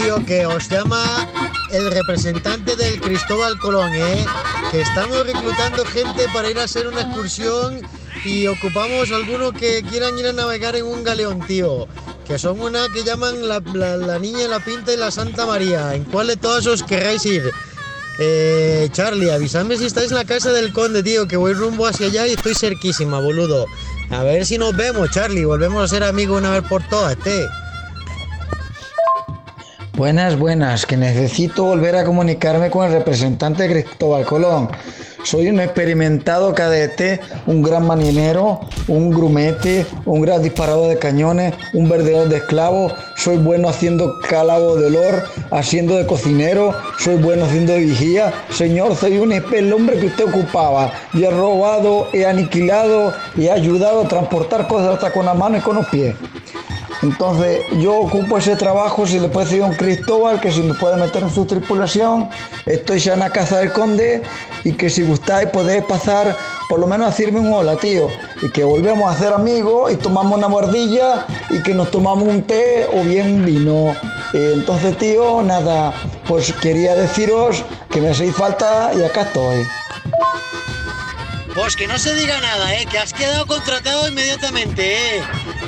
tío, que os llama el representante del Cristóbal Colón, ¿eh? Que estamos reclutando gente para ir a hacer una excursión y ocupamos algunos que quieran ir a navegar en un galeón, tío. Que son una que llaman la, la- la Niña, la Pinta y la Santa María. ¿En cuál de todos os querráis ir? Eh, Charlie, avisadme si estáis en la casa del conde, tío, que voy rumbo hacia allá y estoy cerquísima, boludo. A ver si nos vemos, Charlie. Volvemos a ser amigos una vez por todas, este. Buenas, buenas, que necesito volver a comunicarme con el representante de Cristóbal Colón. Soy un experimentado cadete, un gran marinero, un grumete, un gran disparador de cañones, un verdeador de esclavos. Soy bueno haciendo calabo de olor, haciendo de cocinero, soy bueno haciendo de vigía. Señor, soy un el hombre que usted ocupaba. Y he robado, he aniquilado y he ayudado a transportar cosas hasta con la mano y con los pies. Entonces yo ocupo ese trabajo, si le puede decir a un Cristóbal que si me puede meter en su tripulación, estoy ya en la casa del conde y que si gustáis podéis pasar por lo menos a decirme un hola, tío, y que volvemos a ser amigos y tomamos una mordilla y que nos tomamos un té o bien un vino. Eh, entonces, tío, nada, pues quería deciros que me hacéis falta y acá estoy. Pues que no se diga nada, ¿eh? Que has quedado contratado inmediatamente, ¿eh?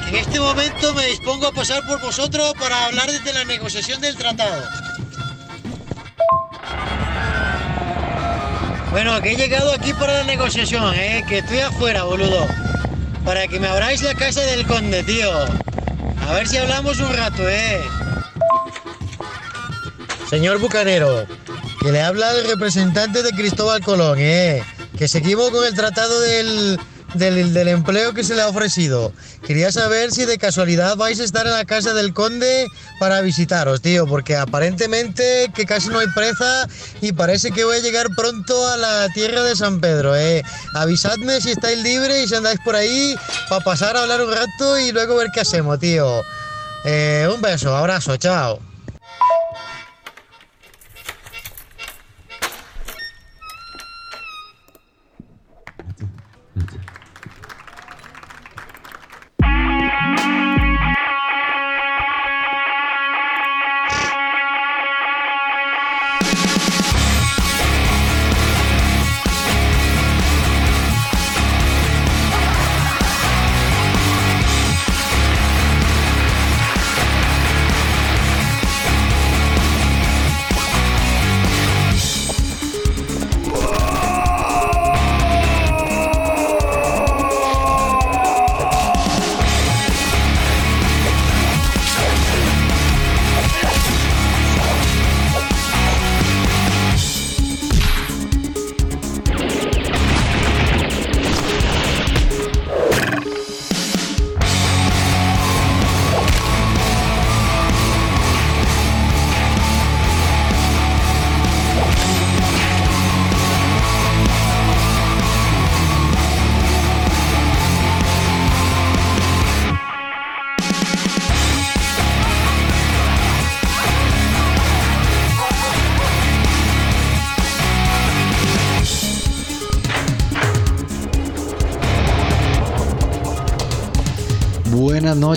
En este momento me dispongo a pasar por vosotros para hablar desde la negociación del tratado. Bueno, que he llegado aquí para la negociación, ¿eh? Que estoy afuera, boludo. Para que me abráis la casa del conde, tío. A ver si hablamos un rato, ¿eh? Señor Bucanero, que le habla el representante de Cristóbal Colón, ¿eh? Que seguimos con el tratado del, del, del empleo que se le ha ofrecido. Quería saber si de casualidad vais a estar en la casa del conde para visitaros, tío, porque aparentemente que casi no hay presa y parece que voy a llegar pronto a la tierra de San Pedro, ¿eh? Avisadme si estáis libres y si andáis por ahí para pasar a hablar un rato y luego ver qué hacemos, tío. Eh, un beso, abrazo, chao.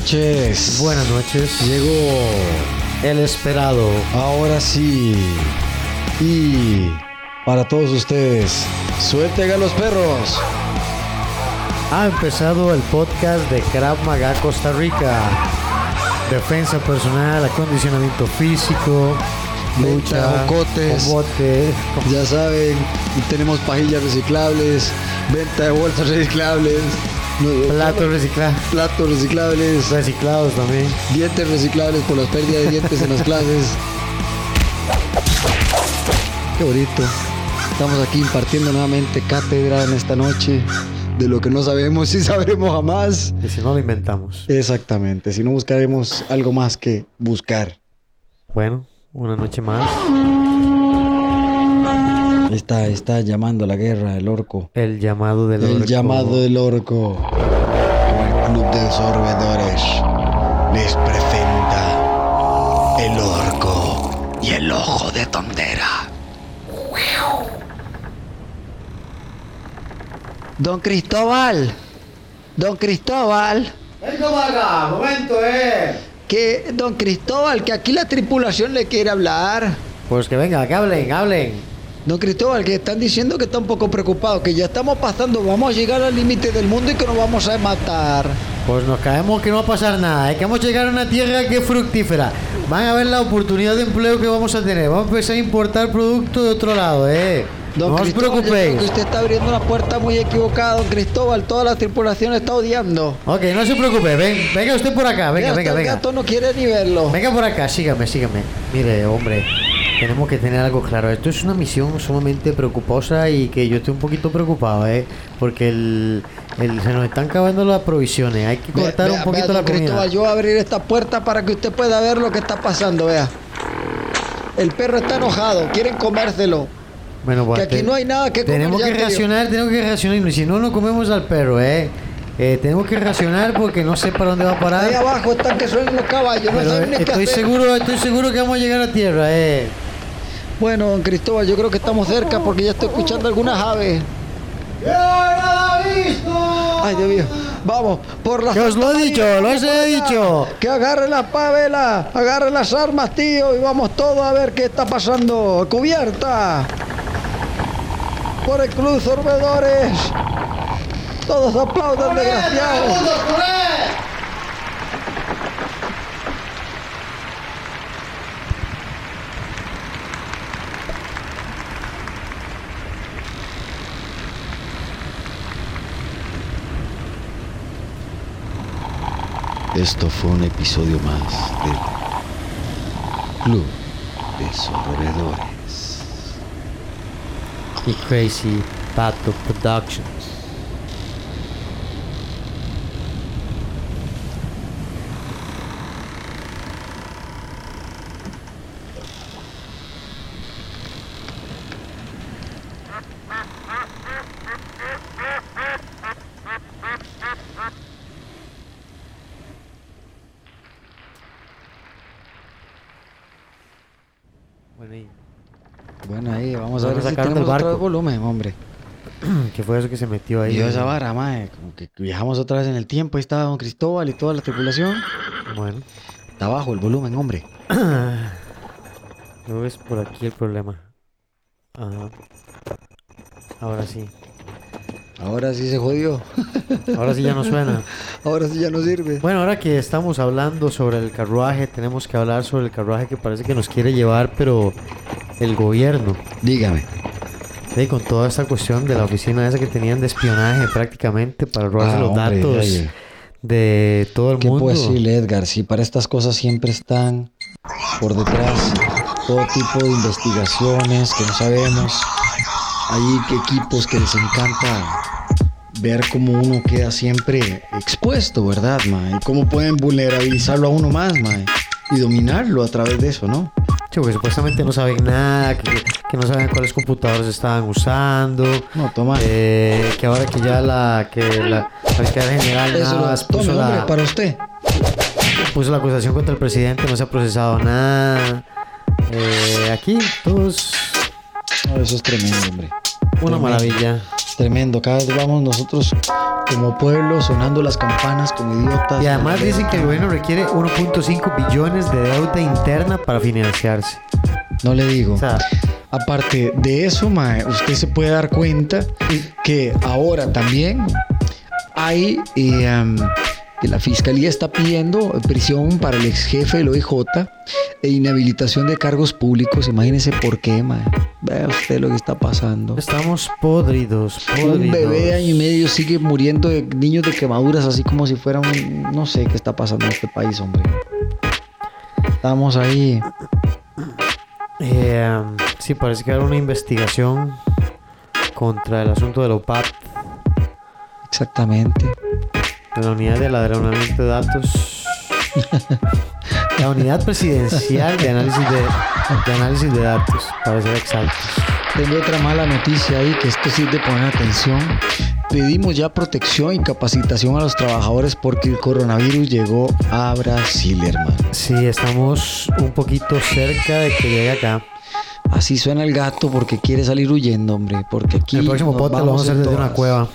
Noches. Buenas noches. Llegó El esperado. ahora sí. Y para todos ustedes, suelten a los perros. Ha empezado el podcast de Krav Maga Costa Rica. Defensa personal, acondicionamiento físico, lucha, combate, Ya saben, tenemos pajillas reciclables, venta de bolsas reciclables, no- platos reciclados, platos reciclables, reciclados también. dientes reciclables por las pérdidas de dientes en las clases. Qué bonito. Estamos aquí impartiendo nuevamente cátedra en esta noche de lo que no sabemos y sabremos jamás. Y si no lo inventamos. Exactamente, si no buscaremos algo más que buscar. Bueno, una noche más. Está, está llamando a la guerra el orco. El llamado del El orco. llamado del orco. El club de sorbedores les presenta el orco y el ojo de tondera. Don Cristóbal. Don Cristóbal. Venga acá, momento, eh. que don Cristóbal, que aquí la tripulación le quiere hablar. Pues que venga, que hablen, hablen. Don Cristóbal, que están diciendo que está un poco preocupado, que ya estamos pasando, vamos a llegar al límite del mundo y que nos vamos a matar. Pues nos caemos que no va a pasar nada, es que vamos a llegar a una tierra que es fructífera. Van a ver la oportunidad de empleo que vamos a tener. Vamos a empezar a importar productos de otro lado, eh. Don no os Cristóbal, preocupéis. que usted está abriendo una puerta muy equivocada, don Cristóbal. Toda la tripulación está odiando. Ok, no se preocupe, ven, venga usted por acá, venga, venga, venga. El gato no quiere ni verlo. Venga por acá, sígame, sígame. Mire, hombre, tenemos que tener algo claro. Esto es una misión sumamente preocuposa y que yo estoy un poquito preocupado, ¿eh? Porque el, el- se nos están acabando las provisiones. Hay que cortar vea, un poquito vea, la Cristóbal, comida. yo voy a abrir esta puerta para que usted pueda ver lo que está pasando, vea. El perro está enojado, quieren comérselo. Bueno, pues que aquí no hay nada que comer, Tenemos que racionar, tenemos que racionar. Y si no, no comemos al perro, ¿eh? Eh, tenemos que racionar porque no sé para dónde va a parar. Ahí abajo están que suenan los caballos, no Pero saben ni qué estoy hacer. seguro, estoy seguro que vamos a llegar a tierra, eh. Bueno, don Cristóbal, yo creo que estamos cerca porque ya estoy escuchando algunas aves. Ay, Dios mío. Vamos, por la Que os lo he dicho, lo os he dicho. Que agarre la pavela, agarre las armas, tío, y vamos todos a ver qué está pasando. Cubierta. Por el Club Sorbedores. Todos aplaudan, desgraciados. Esto fue un episodio más del Club de Sorbedores. Y Crazy Pato Productions. Bueno, y Bueno, ahí, vamos a ver si tenemos del otro barco. volumen, hombre. ¿qué fue eso que se metió ahí? Y yo esa vara, mae, como que viajamos otra vez en el tiempo, ahí estaba don Cristóbal y toda la tripulación. Bueno, Está abajo el volumen, hombre. no es por aquí el problema. Ajá. Ahora sí. Ahora sí se jodió. Ahora sí ya no suena. Ahora sí ya no sirve. Bueno, ahora que estamos hablando sobre el carruaje, tenemos que hablar sobre el carruaje que parece que nos quiere llevar, pero el gobierno. Dígame. Sí, con toda esta cuestión de la oficina esa que tenían de espionaje prácticamente para robarse Ah, los hombre, datos oye. de todo el ¿Qué mundo. puedo decirle, Edgar? Si para estas cosas siempre están por detrás todo tipo de investigaciones que no sabemos. Hay que- equipos que les encanta ver cómo uno queda siempre expuesto, ¿verdad, mae? Y cómo pueden vulnerabilizarlo a uno más, mae. Y dominarlo a través de eso, ¿no? Porque supuestamente no saben nada, que, que no saben cuáles computadores estaban usando. No, toma. eh, que ahora que ya la que la, la general Eso Navas lo puso la, para usted. puso la acusación contra el presidente, no se ha procesado nada. Eh, aquí todos No, eso es tremendo, hombre. Una Tremendo. maravilla. Tremendo. Cada vez vamos nosotros como pueblo sonando las campanas como idiotas. Y además dicen que el gobierno requiere 1.5 billones de deuda interna para financiarse. No le digo. O sea, Aparte de eso, mae, usted se puede dar cuenta que ahora también hay eh, la fiscalía está pidiendo prisión para el ex jefe del OIJ e inhabilitación de cargos públicos. Imagínese por qué, mae. Vea usted lo que está pasando. estamos podridos, podridos. Un bebé de año y medio sigue muriendo de niños de quemaduras, así como si fuera un. No sé qué está pasando en este país, hombre. Estamos ahí. Eh, sí, parece que hay una investigación contra el asunto de la OPAP, Exactamente. De la unidad de ladronamiento de datos. La unidad presidencial de análisis de, de análisis de datos, para ser exactos. Tengo otra mala noticia ahí, que esto sí es de poner atención. Pedimos ya protección y capacitación a los trabajadores porque el coronavirus llegó a Brasil, hermano. Sí, estamos un poquito cerca de que llegue acá. Así suena el gato porque quiere salir huyendo, hombre. Porque aquí. El próximo podcast lo vamos a hacer desde una todas. cueva.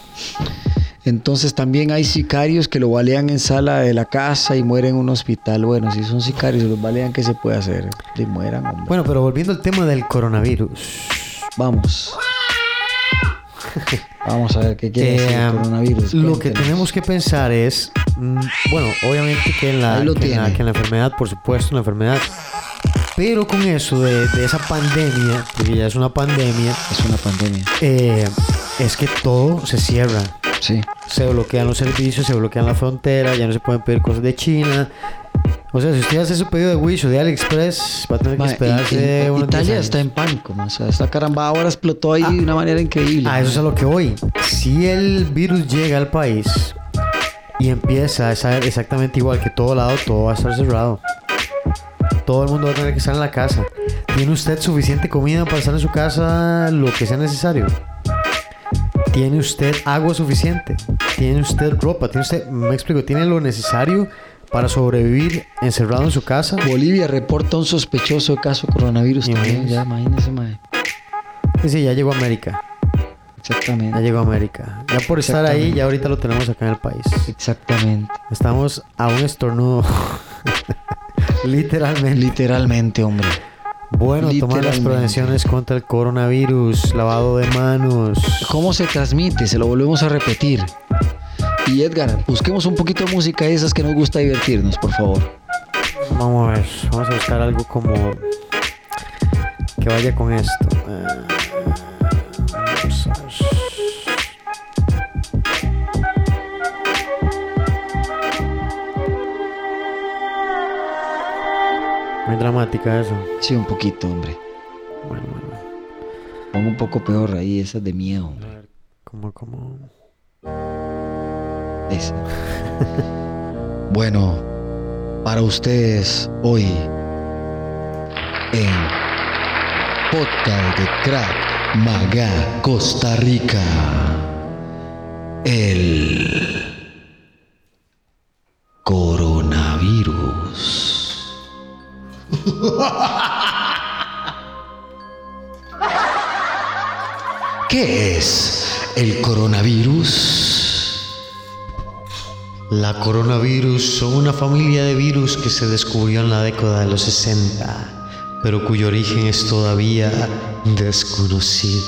Entonces también hay sicarios que lo balean en sala de la casa y mueren en un hospital. Bueno, si son sicarios y los balean, ¿qué se puede hacer? Y mueran, hombre. Bueno, pero volviendo al tema del coronavirus. Vamos. Vamos a ver qué quiere decir Eh, el coronavirus. Lo que tenemos que pensar es, mm, bueno, obviamente que en, la, que en que en la enfermedad, por supuesto, en la enfermedad, pero con eso de, de esa pandemia, porque ya es una pandemia, Es una pandemia. eh, es que todo se cierra. Sí. Se bloquean los servicios, se bloquean la frontera, ya no se pueden pedir cosas de China. O sea, si usted hace su pedido de Wish o de AliExpress, va a tener que y- esperarse y- unos 10 Italia está en pánico, o sea, esta caramba ahora explotó ahí de una manera increíble. Ah, eso es a lo que voy. Si el virus llega al país y empieza a ser exactamente igual que todo lado, todo va a estar cerrado. Todo el mundo va a tener que estar en la casa. ¿Tiene usted suficiente comida para estar en su casa lo que sea necesario? ¿Tiene usted agua suficiente? ¿Tiene usted ropa? ¿Tiene usted, me explico, tiene lo necesario para sobrevivir encerrado en su casa? Bolivia reporta un sospechoso caso de coronavirus también. Ya, imagínese, mae. Sí, sí, ya llegó a América. Ya Exactamente. llegó a América. Ya por estar ahí, ya ahorita lo tenemos acá en el país. Exactamente. Estamos a un estornudo. Literalmente. Literalmente, hombre. Bueno, tomar las prevenciones contra el coronavirus, lavado de manos. ¿Cómo se transmite? Se lo volvemos a repetir. Y Edgar, busquemos un poquito de música de esas que nos gusta divertirnos, por favor. Vamos a ver, vamos a buscar algo como que vaya con esto. Eh, Muy dramática eso. Sí, un poquito, hombre. Bueno, bueno. Pon un poco peor ahí, esas de miedo. A hombre. ver, como, como. Esa. bueno, para ustedes hoy en Podcast de Crack Maga Costa Rica. El coronavirus. ¿Qué es el coronavirus? La coronavirus son una familia de virus que se descubrió en la década de los 60, pero cuyo origen es todavía desconocido.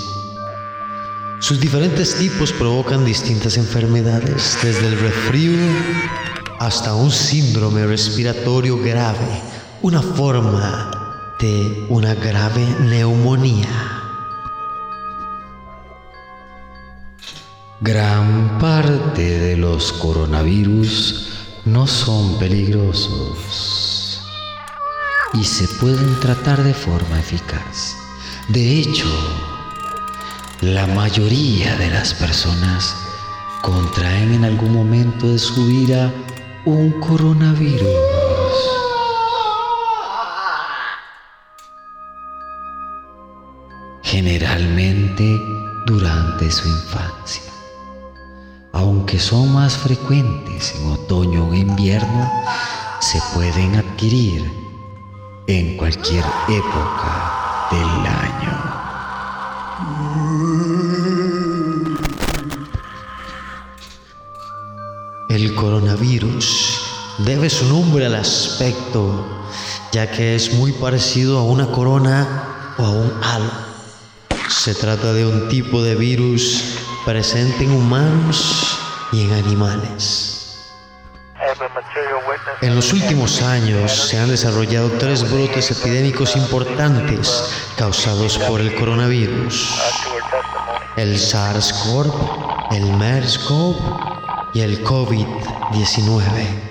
Sus diferentes tipos provocan distintas enfermedades, desde el resfrío hasta un síndrome respiratorio grave, una forma de una grave neumonía. Gran parte de los coronavirus no son peligrosos y se pueden tratar de forma eficaz. De hecho, la mayoría de las personas contraen en algún momento de su vida un coronavirus. Generalmente durante su infancia aunque son más frecuentes en otoño o invierno, se pueden adquirir en cualquier época del año. El coronavirus debe su nombre al aspecto, ya que es muy parecido a una corona o a un halo. Se trata de un tipo de virus presente en humanos y en animales. En los últimos años se han desarrollado tres brotes epidémicos importantes causados por el coronavirus. El SARS-CoV, el MERS-CoV y el COVID-19.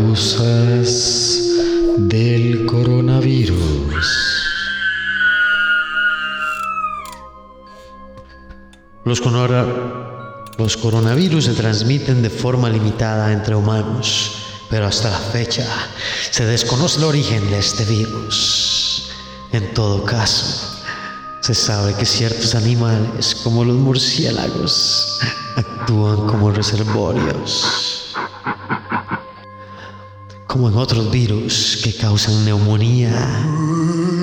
Causas del coronavirus. Los, los coronavirus se transmiten de forma limitada entre humanos, pero hasta la fecha se desconoce el origen de este virus. En todo caso, se sabe que ciertos animales, como los murciélagos, actúan como reservorios. Como en otros virus que causan neumonía.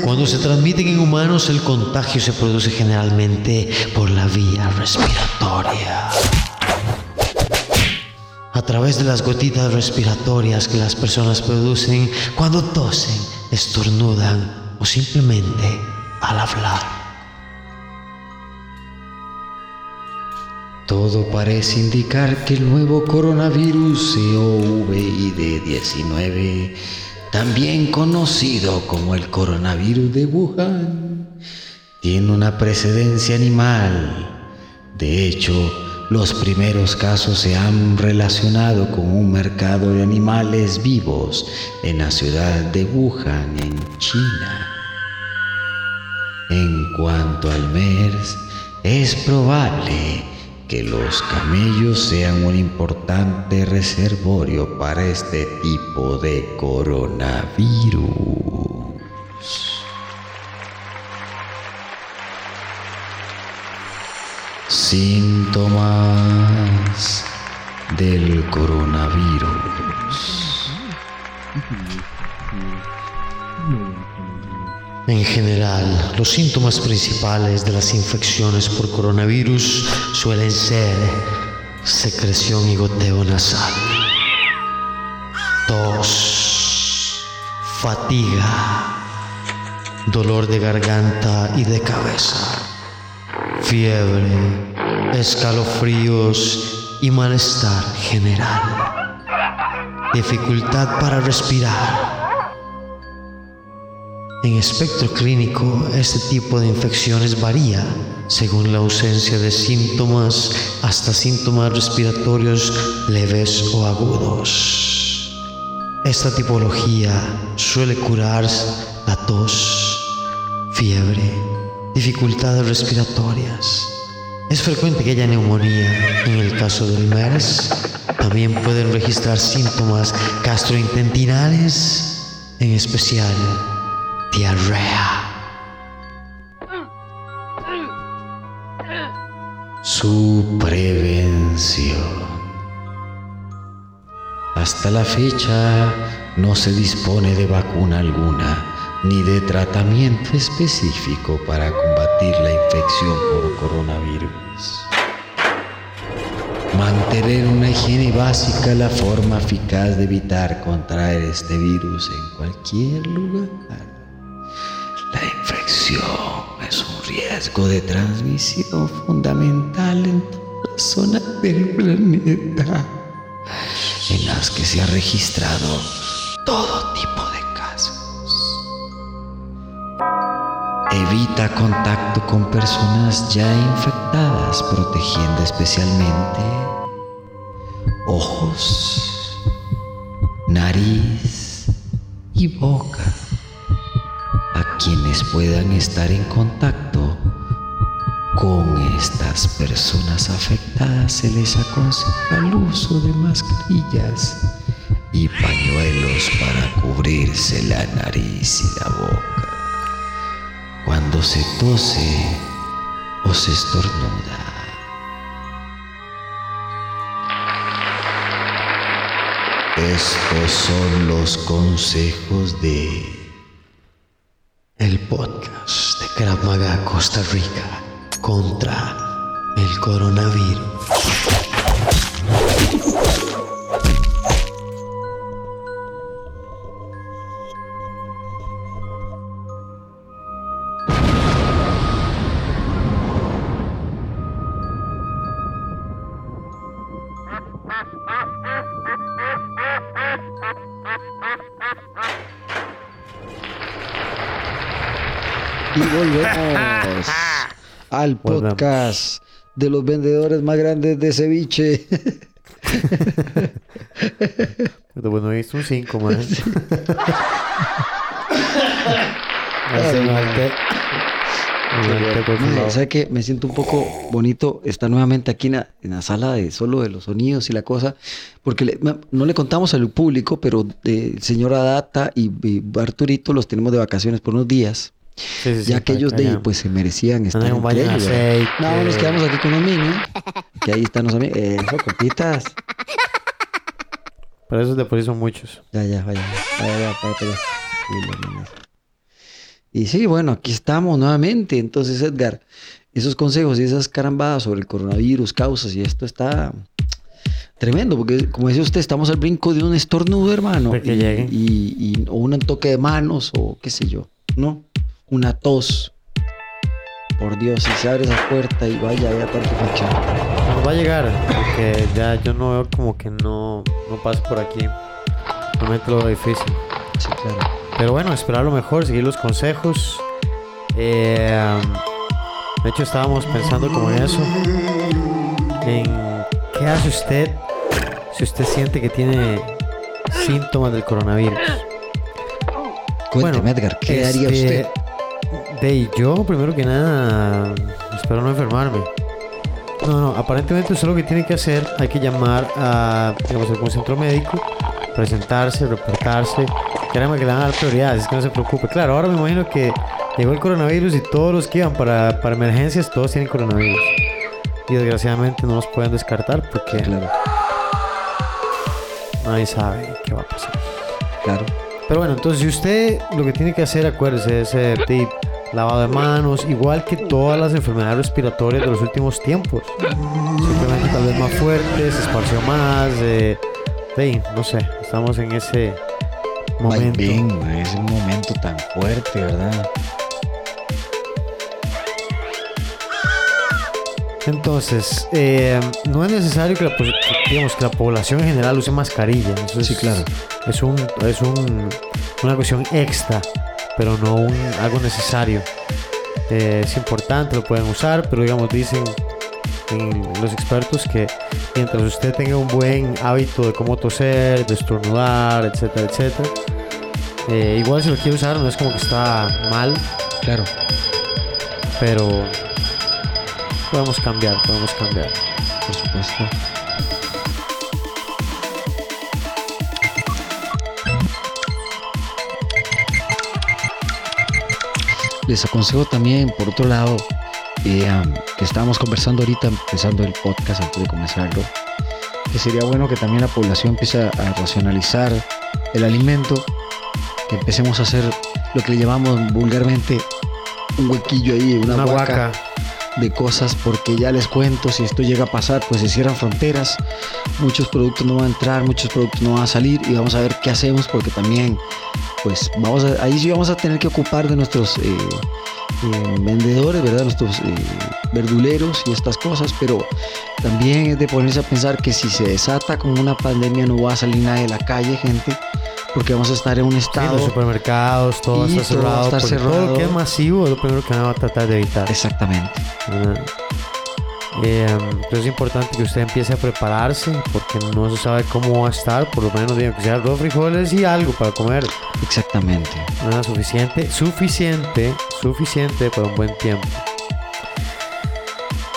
Cuando se transmiten en humanos, el contagio se produce generalmente por la vía respiratoria. A través de las gotitas respiratorias que las personas producen cuando tosen, estornudan o simplemente al hablar. Todo parece indicar que el nuevo coronavirus COVID-19, también conocido como el coronavirus de Wuhan, tiene una precedencia animal. De hecho, los primeros casos se han relacionado con un mercado de animales vivos en la ciudad de Wuhan, en China. En cuanto al MERS, es probable que los camellos sean un importante reservorio para este tipo de coronavirus. Síntomas del coronavirus. En general, los síntomas principales de las infecciones por coronavirus suelen ser secreción y goteo nasal, tos, fatiga, dolor de garganta y de cabeza, fiebre, escalofríos y malestar general, dificultad para respirar en espectro clínico, este tipo de infecciones varía según la ausencia de síntomas hasta síntomas respiratorios leves o agudos. Esta tipología suele curar la tos, fiebre, dificultades respiratorias. Es frecuente que haya neumonía. En el caso del MERS, también pueden registrar síntomas gastrointestinales, en especial diarrea. Su prevención. Hasta la fecha no se dispone de vacuna alguna ni de tratamiento específico para combatir la infección por coronavirus. Mantener una higiene básica es la forma eficaz de evitar contraer este virus en cualquier lugar. Es un riesgo de transmisión fundamental en todas las zonas del planeta en las que se ha registrado todo tipo de casos. Evita contacto con personas ya infectadas, protegiendo especialmente ojos, nariz y boca quienes puedan estar en contacto con estas personas afectadas se les aconseja el uso de mascarillas y pañuelos para cubrirse la nariz y la boca cuando se tose o se estornuda. Estos son los consejos de el podcast de Krav Maga Costa Rica contra el coronavirus. Al Volvemos. podcast de los vendedores más grandes de ceviche. Pero bueno, es un 5, man. Hace un arte. Un arte por su Mae, lado. ¿Sabe qué? Me siento un poco bonito estar nuevamente aquí en la, en la sala de solo de los sonidos y la cosa, porque le- no le contamos al público, pero el señor Adata y, y Arturito los tenemos de vacaciones por unos días, Sí, sí, sí, ya que para ellos de, vayan- pues se merecían estar baño entre ellos. No, nos quedamos aquí con los niños, que ahí están los amigos. Eso, compitas. Pero esos de por sí son muchos. Ya, ya, vaya. Vaya, vaya, vaya. Y sí, bueno, aquí estamos nuevamente. Entonces, Edgar, esos consejos y esas carambadas sobre el coronavirus, causas y esto está tremendo, porque como dice usted, estamos al brinco de un estornudo, hermano. Que y, y- y- o un toque de manos, o qué sé yo, ¿no? Una tos. Por Dios, si se abre esa puerta y vaya, vaya tanto fachada. Nos va a llegar, porque ya yo no veo como que no, no pasa por aquí. Realmente lo veo difícil. Sí, claro. Pero bueno, esperar lo mejor, seguir los consejos. Eh, de hecho, estábamos pensando como en eso. En qué hace usted si usted siente que tiene síntomas del coronavirus. Cuénteme, Bueno, Edgar, ¿qué haría este, usted? De yo, primero que nada, espero no enfermarme. No, no, aparentemente usted lo que tiene que hacer, hay que llamar a, digamos, algún centro médico, presentarse, reportarse. Créame que le van a dar prioridades, es que no se preocupe. Claro, ahora me imagino que llegó el coronavirus y todos los que iban para, para emergencias, todos tienen coronavirus. Y desgraciadamente no los pueden descartar porque Claro, nadie sabe qué va a pasar. claro. Pero bueno, entonces si usted lo que tiene que hacer, acuérdese, es eh, lavado de manos, igual que todas las enfermedades respiratorias de los últimos tiempos. Simplemente tal vez más fuertes, se esparció más, eh, de, no sé, estamos en ese momento. Bien, es un momento tan fuerte, ¿verdad? Entonces, eh, no es necesario que la, digamos, que la población en general use mascarilla. Eso es, Sí, claro. Es, un, es un- una cuestión extra, pero no un, algo necesario. Eh, es importante, lo pueden usar, pero digamos, dicen en los expertos que mientras usted tenga un buen hábito de cómo toser, de estornudar, etcétera, etcétera, eh, igual si lo quiere usar no es como que está mal, Claro. pero podemos cambiar, podemos cambiar. Por supuesto. Les aconsejo también, por otro lado, eh, que estábamos conversando ahorita, empezando el podcast antes de comenzarlo, que sería bueno que también la población empiece a racionalizar el alimento, que empecemos a hacer lo que le llamamos vulgarmente un huequillo ahí, una, Una huaca guaca. de cosas porque ya les cuento, si esto llega a pasar, pues se cierran fronteras, muchos productos no van a entrar, muchos productos no van a salir y vamos a ver qué hacemos porque también, pues vamos a, ahí sí vamos a tener que ocupar de nuestros eh, eh, vendedores, ¿verdad? Nuestros eh, verduleros y estas cosas, pero también es de ponerse a pensar que si se desata como una pandemia no va a salir nadie de la calle, gente, porque vamos a estar en un Sí, estado... los supermercados, todo está todo va a cerrado. estar porque Todo cerrado. lo que es masivo es lo primero que van a tratar de evitar. Exactamente. Eh, entonces es importante que usted empiece a prepararse porque no se sabe cómo va a estar. Por lo menos digo que sea arroz, frijoles y algo para comer. Exactamente. Nada suficiente, suficiente, suficiente para un buen tiempo.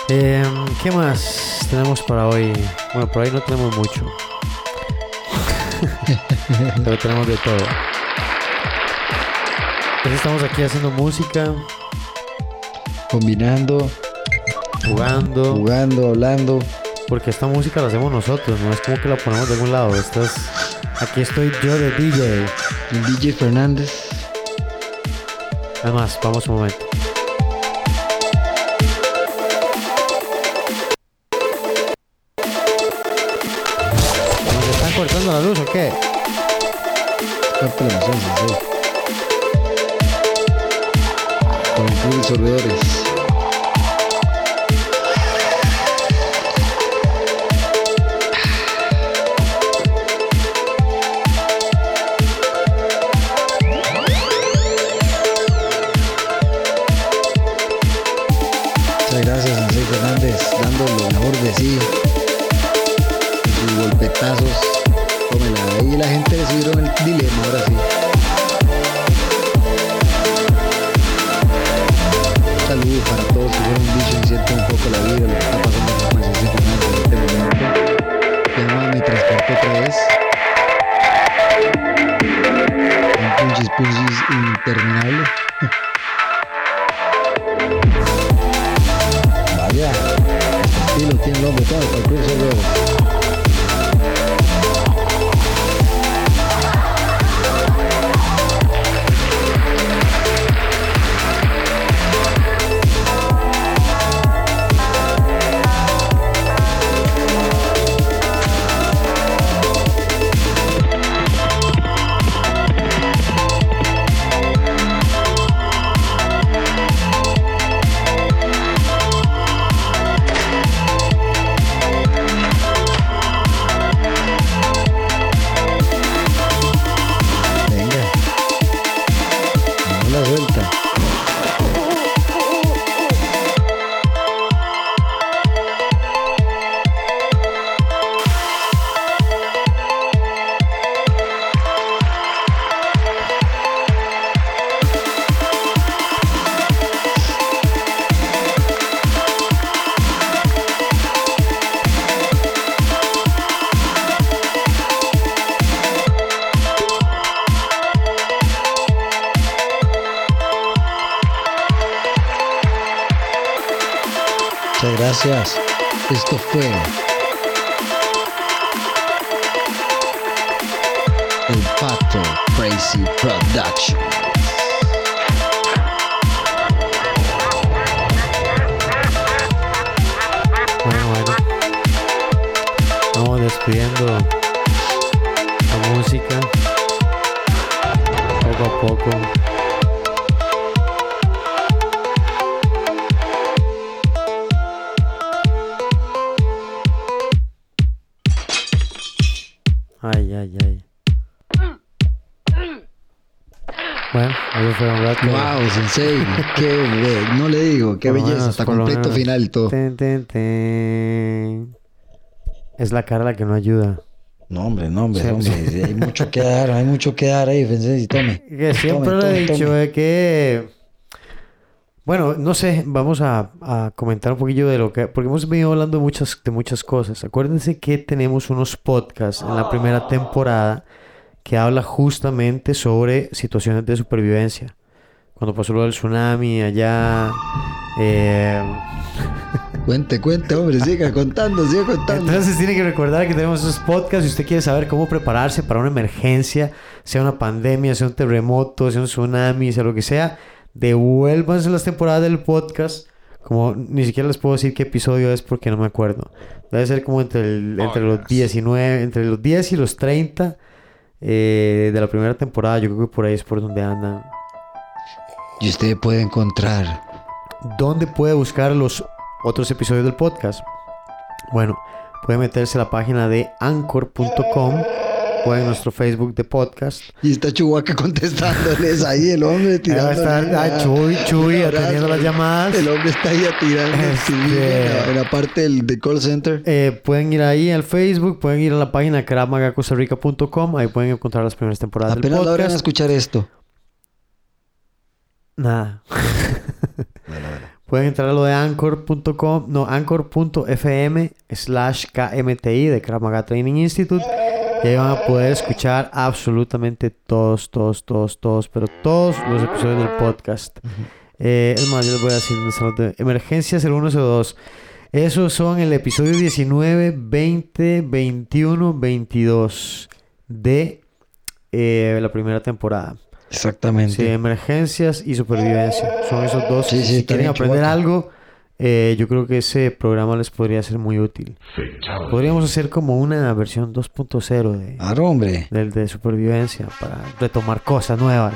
Eh, ¿Qué más tenemos para hoy? Bueno, por ahí no tenemos mucho. Pero tenemos de todo. Entonces estamos aquí haciendo música, Combinando, jugando, jugando, hablando. porque esta música la hacemos nosotros, no es como que la ponemos de algún lado. Esta es- aquí estoy yo de DJ. DJ Fernández. Además, vamos un momento. ¿Nos están cortando la luz o qué? Parte la emoción, sí. Con Ay, ay, ay. Bueno, eso fue un rato. Wow, Sensei, qué no le digo, qué belleza, lo completo final y todo. Ten, ten, ten. Es la cara la que no ayuda. No, hombre, no, hombre, hombre, hay mucho que dar, hay mucho que dar ahí, Sensei, tome. Que siempre Tome, lo he dicho, de que. Bueno, no sé, vamos a, a comentar un poquillo de lo que. Porque hemos venido hablando de muchas, de muchas cosas. Acuérdense que tenemos unos podcasts en la primera temporada que habla justamente sobre situaciones de supervivencia. Cuando pasó lo del tsunami allá. eh, Cuente, cuente, hombre, siga contando, siga contando. Entonces tiene que recordar que tenemos esos podcasts. Si usted quiere saber cómo prepararse para una emergencia, sea una pandemia, sea un terremoto, sea un tsunami, sea lo que sea, devuélvanse las temporadas del podcast. Como ni siquiera les puedo decir qué episodio es porque no me acuerdo. Debe ser como entre, el- entre los 19, entre los 10 y los 30 eh, de la primera temporada. Yo creo que por ahí es por donde andan. Y usted puede encontrar ¿Dónde puede buscar los otros episodios del podcast? Bueno, puede meterse a la página de anchor.com o en nuestro Facebook de podcast. Y está Chubaca contestándoles ahí, el hombre tirando. estar ah, Chuy, Chuy atendiendo las llamadas. El hombre está ahí tirando el Este- en, la, parte del, del call center. Eh, pueden ir ahí al Facebook, pueden ir a la página cravmagacostarrica.com, ahí pueden encontrar las primeras temporadas del Apenas logran podcast. escuchar esto. Nada. Pueden entrar a lo de anchor.com, no, anchor.fm slash KMTI de Krav Maga Training Institute. Y ahí van a poder escuchar absolutamente todos, todos, todos, todos, pero todos los episodios del podcast. Eh, es más, yo les voy a decir de emergencias, el 1 y el 2. Esos son el episodio 19, 20, 21, 22 de eh, la primera temporada. Exactamente. Sí, emergencias y supervivencia. Son esos dos. Sí, sí, si quieren aprender algo, eh, yo creo que ese programa les podría ser muy útil. Podríamos hacer como una versión 2.0 de, Claro, hombre. del de supervivencia para retomar cosas nuevas.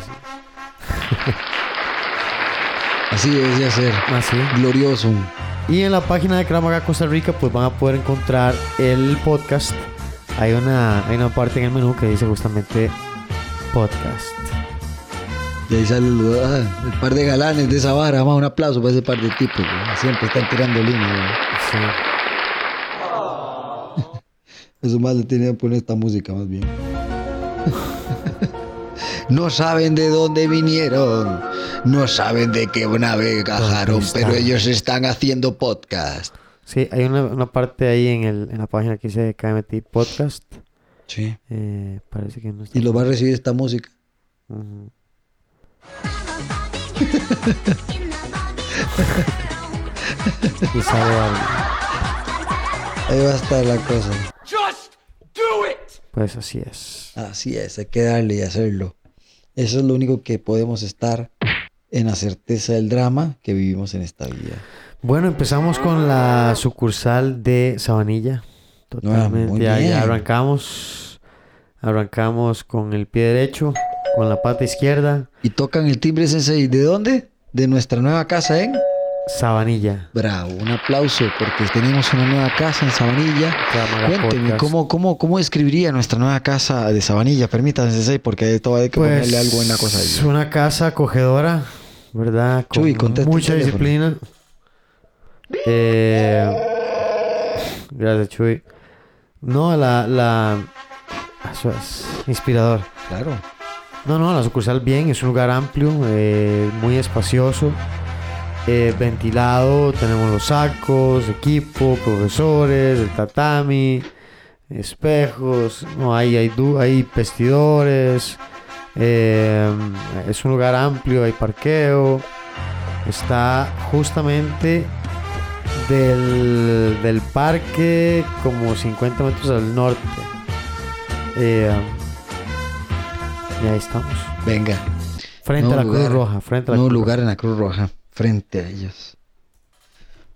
Así debe de ser. Así. Glorioso. Y en la página de Krav Maga Costa Rica, pues van a poder encontrar el podcast. Hay una, hay una parte en el menú que dice justamente podcast. Y ahí ah, el par de galanes de esa vara. Vamos, un aplauso para ese par de tipos. güey. Siempre están tirando línea. Sí. Eso más le tenía que poner esta música más bien. No saben de dónde vinieron, no saben de qué nave están? pero ellos están haciendo podcast. Sí, hay una, una parte ahí en, el, en la página que dice KMT Podcast. Sí. Eh, parece que no está. Y lo va a recibir esta música. Ujú. Y algo. Ahí va a estar la cosa. Pues así es. Así es, hay que darle y hacerlo. Eso es lo único que podemos estar en la certeza del drama que vivimos en esta vida. Bueno, empezamos con la sucursal de Sabanilla. Totalmente. muy ya, ya bien. arrancamos. Arrancamos con el pie derecho, con la pata izquierda. Y tocan el timbre sensei. ¿De dónde? De nuestra nueva casa en Sabanilla. Bravo. Un aplauso porque tenemos una nueva casa en Sabanilla. Cuénteme, Podcast. ¿cómo, cómo, ¿cómo describiría nuestra nueva casa de Sabanilla? Permítanme, sensei, porque todo hay que Pues, ponerle algo en la cosa Es una casa acogedora, ¿verdad? Con Chuy, mucha disciplina. Eh, gracias, Chuy. No, la, la... Eso es inspirador. Claro. No, no, la sucursal bien, es un lugar amplio, eh, muy espacioso, eh, ventilado, tenemos los sacos, equipo, profesores, el tatami, espejos, no, hay, hay, hay vestidores, eh, es un lugar amplio, hay parqueo, está justamente del, del parque, como 50 metros al norte. Y ahí estamos. Venga. Frente a la Cruz. Roja. Frente a la Cruz lugar en la Cruz Roja. Frente a ellos.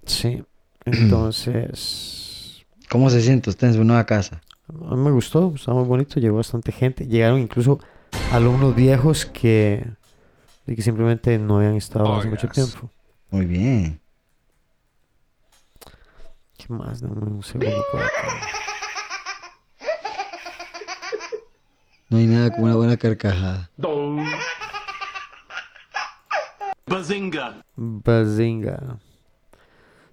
Sí. Entonces, ¿Cómo se siente usted en su nueva casa? a mí me gustó, está muy bonito, llegó bastante gente. Llegaron incluso alumnos viejos que, y que simplemente no habían estado hace mucho tiempo. Muy bien. ¿Qué más? Dame un segundo por acá. No hay nada como una buena carcajada. Bazinga. Bazinga.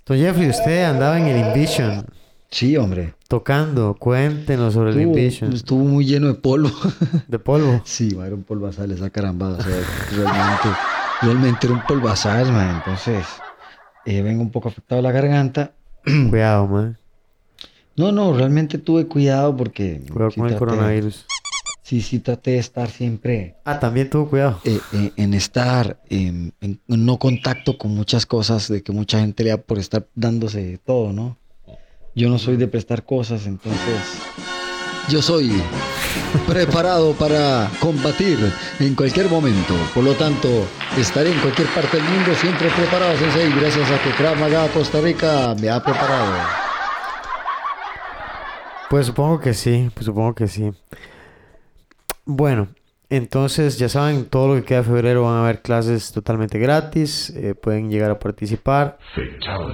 Don Jeffrey, usted andaba en el Invision Sí, hombre. tocando. Cuéntenos sobre el Invision. estuvo muy lleno de polvo. De polvo. sí, era un polvazal esa carambada. O sea, realmente, realmente era un polvazal, man. Entonces, eh, vengo un poco afectado la garganta. Cuidado, man. No, no, realmente tuve cuidado porque... Cuidado con el coronavirus. Sí, sí, traté de estar siempre Ah, también tuvo cuidado. eh, eh, en estar en, en no contacto con muchas cosas, de que mucha gente le da por estar dándose todo, ¿no? Yo no soy de prestar cosas, entonces yo soy preparado para combatir en cualquier momento. Por lo tanto, estaré en cualquier parte del mundo siempre preparado, Sensei, gracias a que Krav Maga Costa Rica me ha preparado. Pues supongo que sí, pues supongo que sí. Bueno, entonces ya saben, todo lo que queda de febrero van a haber clases totalmente gratis. eh, pueden llegar a participar,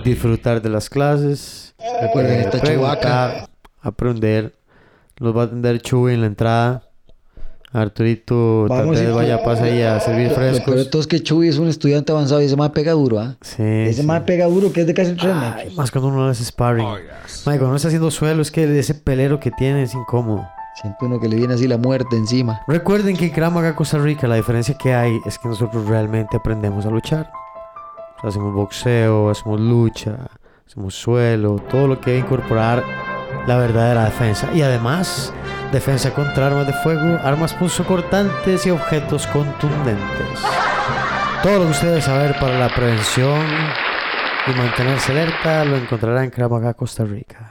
disfrutar de las clases. Recuerden, eh, esta preguntar, chubaca. aprender. Los va a atender Chuy en la entrada. Arturito, tal Vamos, vez hijo. vaya, pasa ahí a servir frescos. todo es que Chuy es un estudiante avanzado y ese más pega duro, ¿ah? Sí, Ese sí. más pega duro que es de casi metros. más cuando uno hace sparring. Mae, cuando uno está haciendo suelo, es que ese pelero que tiene es incómodo. Siente uno que le viene así la muerte encima. Recuerden que en Krav Maga Costa Rica la diferencia que hay es que nosotros realmente aprendemos a luchar. Hacemos boxeo, hacemos lucha, hacemos suelo, todo lo que debe incorporar la verdadera defensa. Y además, defensa contra armas de fuego, armas punzocortantes y objetos contundentes. Todo lo que usted debe para la prevención y mantenerse alerta lo encontrará en Krav Maga Costa Rica.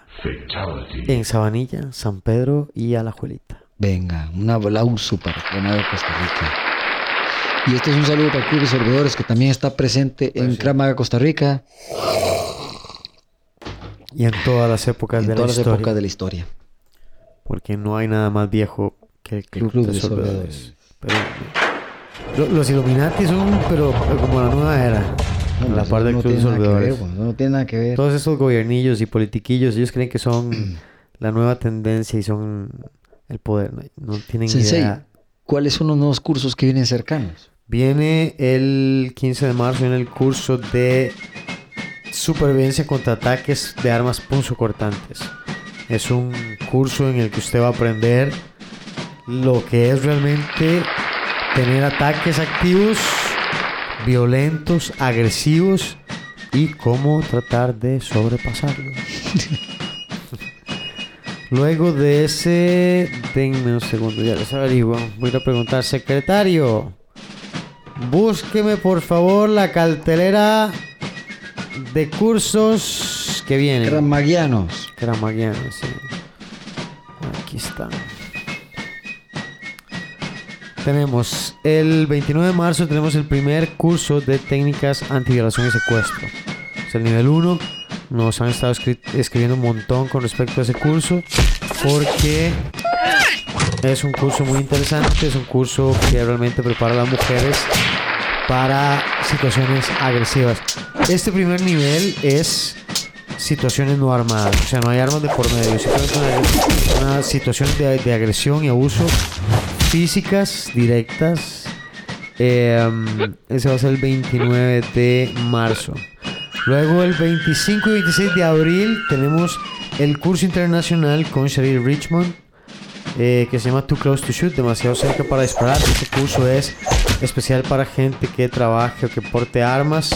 En Sabanilla, San Pedro y Alajuelita. Venga, un aplauso para Granada Costa Rica. Y este es un saludo para el Club de Sorbedores que también está presente en Krav Maga Costa Rica Y en todas las épocas en de la todas las historia. épocas de la historia. Porque no hay nada más viejo que el Club, Club de, de. Pero, lo- los Illuminati son, pero, pero como la nueva era. No, la no Club de tiene ver, no tiene nada que ver. Todos esos gobernillos y politiquillos, ellos creen que son la nueva tendencia y son el poder. No, No tienen Sensei, idea. ¿cuáles son los nuevos cursos que vienen cercanos? Viene el 15 de marzo en el curso de supervivencia contra ataques de armas punzocortantes. Es un curso en el que usted va a aprender lo que es realmente tener ataques activos, violentos, agresivos y cómo tratar de sobrepasarlos. Luego de ese, denme un segundo, ya les averiguo. Voy a preguntar, secretario, búsqueme por favor la cartelera de cursos que vienen. Krav Magianos. Cramaguiano, sí. Aquí está. Tenemos el 29 de marzo tenemos el primer curso de técnicas antiviolación y secuestro. Es el nivel 1. Nos han estado escri- escribiendo un montón con respecto a ese curso porque es un curso muy interesante, es un curso que realmente prepara a las mujeres para situaciones agresivas. Este primer nivel es situaciones no armadas, o sea, no hay armas de por medio, simplemente una, una situación de, de agresión y abuso físicas directas. Um, ese va a ser el 29 de marzo. Luego el 25 y 26 de abril tenemos el curso internacional con Sherry Richmond eh, que se llama Too Close to Shoot, demasiado cerca para disparar. Este curso es especial para gente que trabaje o que porte armas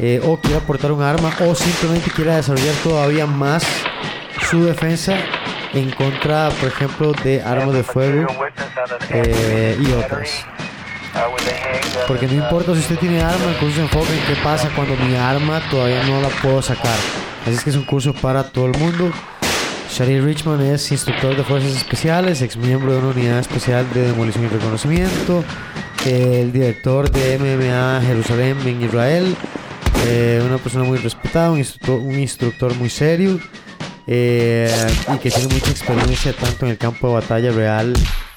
eh, o quiera portar un arma o simplemente quiera desarrollar todavía más su defensa en contra, por ejemplo, de armas de fuego eh, y otras. Porque no importa si usted tiene arma, el curso se enfoca en qué pasa cuando mi arma todavía no la puedo sacar. Así es que es un curso para todo el mundo. Shari Richman es instructor de fuerzas especiales, ex miembro de una unidad especial de demolición y reconocimiento, el director de MMA Jerusalén en Israel, eh, una persona muy respetada, un instructor muy serio eh, y que tiene mucha experiencia tanto en el campo de batalla real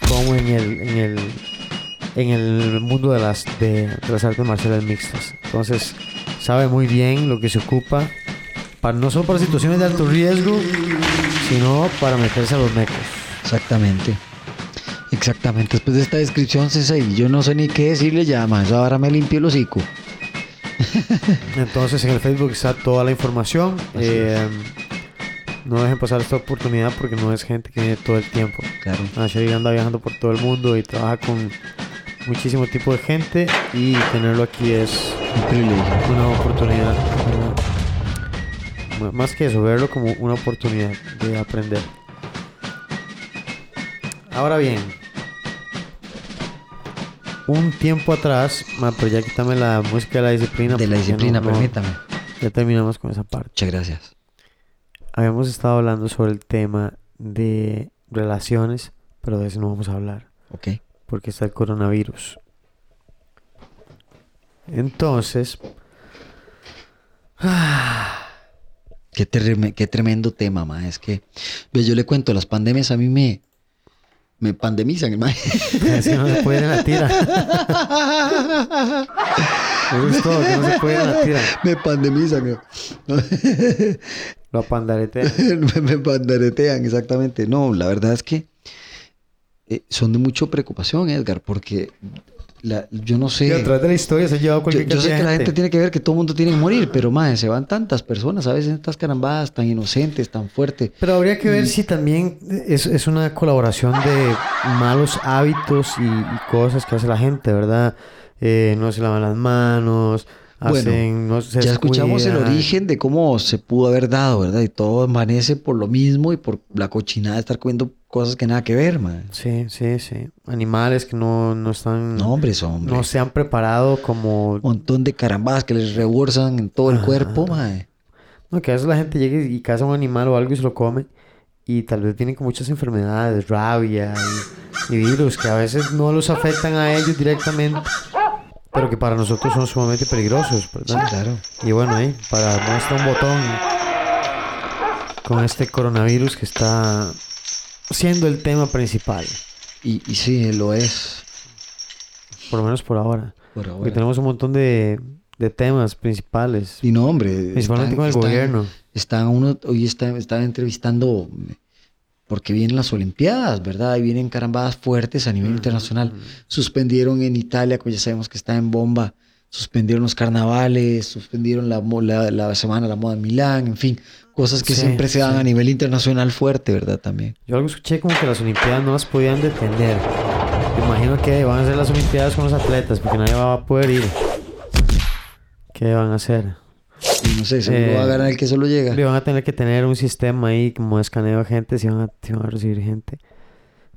como en el, en el, en el mundo de las, de, de las artes marciales mixtas. Entonces sabe muy bien lo que se ocupa, para, no solo para situaciones de alto riesgo, sino para meterse a los mecos. Exactamente. Exactamente. Después de esta descripción, César, yo no sé ni qué decirle ya, más. Ahora me limpio el hocico. Entonces en el Facebook está toda la información. Eh, no dejen pasar esta oportunidad porque no es gente que viene todo el tiempo. Claro. Shari anda viajando por todo el mundo y trabaja con muchísimo tipo de gente y tenerlo aquí es Un una oportunidad. una- Más que eso, verlo como una oportunidad de aprender. Ahora bien, un tiempo atrás, ma, pero ya quítame la música de la disciplina. De la disciplina, no- permítame. ya terminamos con esa parte. Muchas gracias. Habíamos estado hablando sobre el tema de relaciones, pero de eso no vamos a hablar Ok. porque está el coronavirus. Entonces, Qué, tremendo tema, ma. Es que, ve, yo le cuento, las pandemias a mí me, me pandemizan, ma. es que no se puede la tira. Es todo, que no se puede la tira. me pandemizan. ¿no? Lo pandaretea. me, me pandaretean, exactamente. No, la verdad es que eh, son de mucha preocupación, Edgar, porque la- yo no sé. Y de la historia se ha llevado Yo, cualquier yo sé cantidad que la gente tiene que ver que todo el mundo tiene que morir, pero madre, se van tantas personas, a veces estas carambadas tan inocentes, tan fuertes. Pero habría que ver si también es, es una colaboración de malos hábitos y, y cosas que hace la gente, ¿verdad? Eh, no se lavan las manos, Bueno, hacen, no se ya escuchamos el origen de cómo se pudo haber dado, ¿verdad? Y todo amanece por lo mismo y por la cochinada de estar comiendo cosas que nada que ver, madre. Sí, sí, sí. Animales que no, no están... No, hombre, eso, hombre. no se han preparado como... Un montón de carambadas que les rebolsan en todo el Ajá. cuerpo, madre. pues No, que a veces la gente llega y caza un animal o algo y se lo come y tal vez vienen con muchas enfermedades, rabia y, y virus que a veces no los afectan a ellos directamente, pero que para nosotros son sumamente peligrosos, Sí, ¿verdad? claro. Y bueno, ahí, para muestra un botón con este coronavirus que está siendo el tema principal, Y, y sí, lo es. por lo menos por ahora. Por Porque ahora. tenemos un montón de, de temas principales, Y no, hombre. principalmente están- con el están- gobierno. Están uno, hoy está, estaba entrevistando porque vienen las Olimpiadas, ¿verdad? Y vienen carambadas fuertes a nivel internacional. Suspendieron en Italia, que ya sabemos que está en bomba. Suspendieron los carnavales, suspendieron la, la, la semana de la moda en Milán, en fin, cosas que Sí, siempre se dan sí. a nivel internacional fuerte, ¿verdad? También. Yo algo escuché como que las Olimpiadas no las podían detener. Me imagino que van a hacer las Olimpiadas con los atletas porque nadie va a poder ir. ¿Qué van a hacer? No sé, seguro Eh, va a ganar el que solo llega. Le van a tener que tener un sistema ahí como escaneo de gente si van a, si van a recibir gente.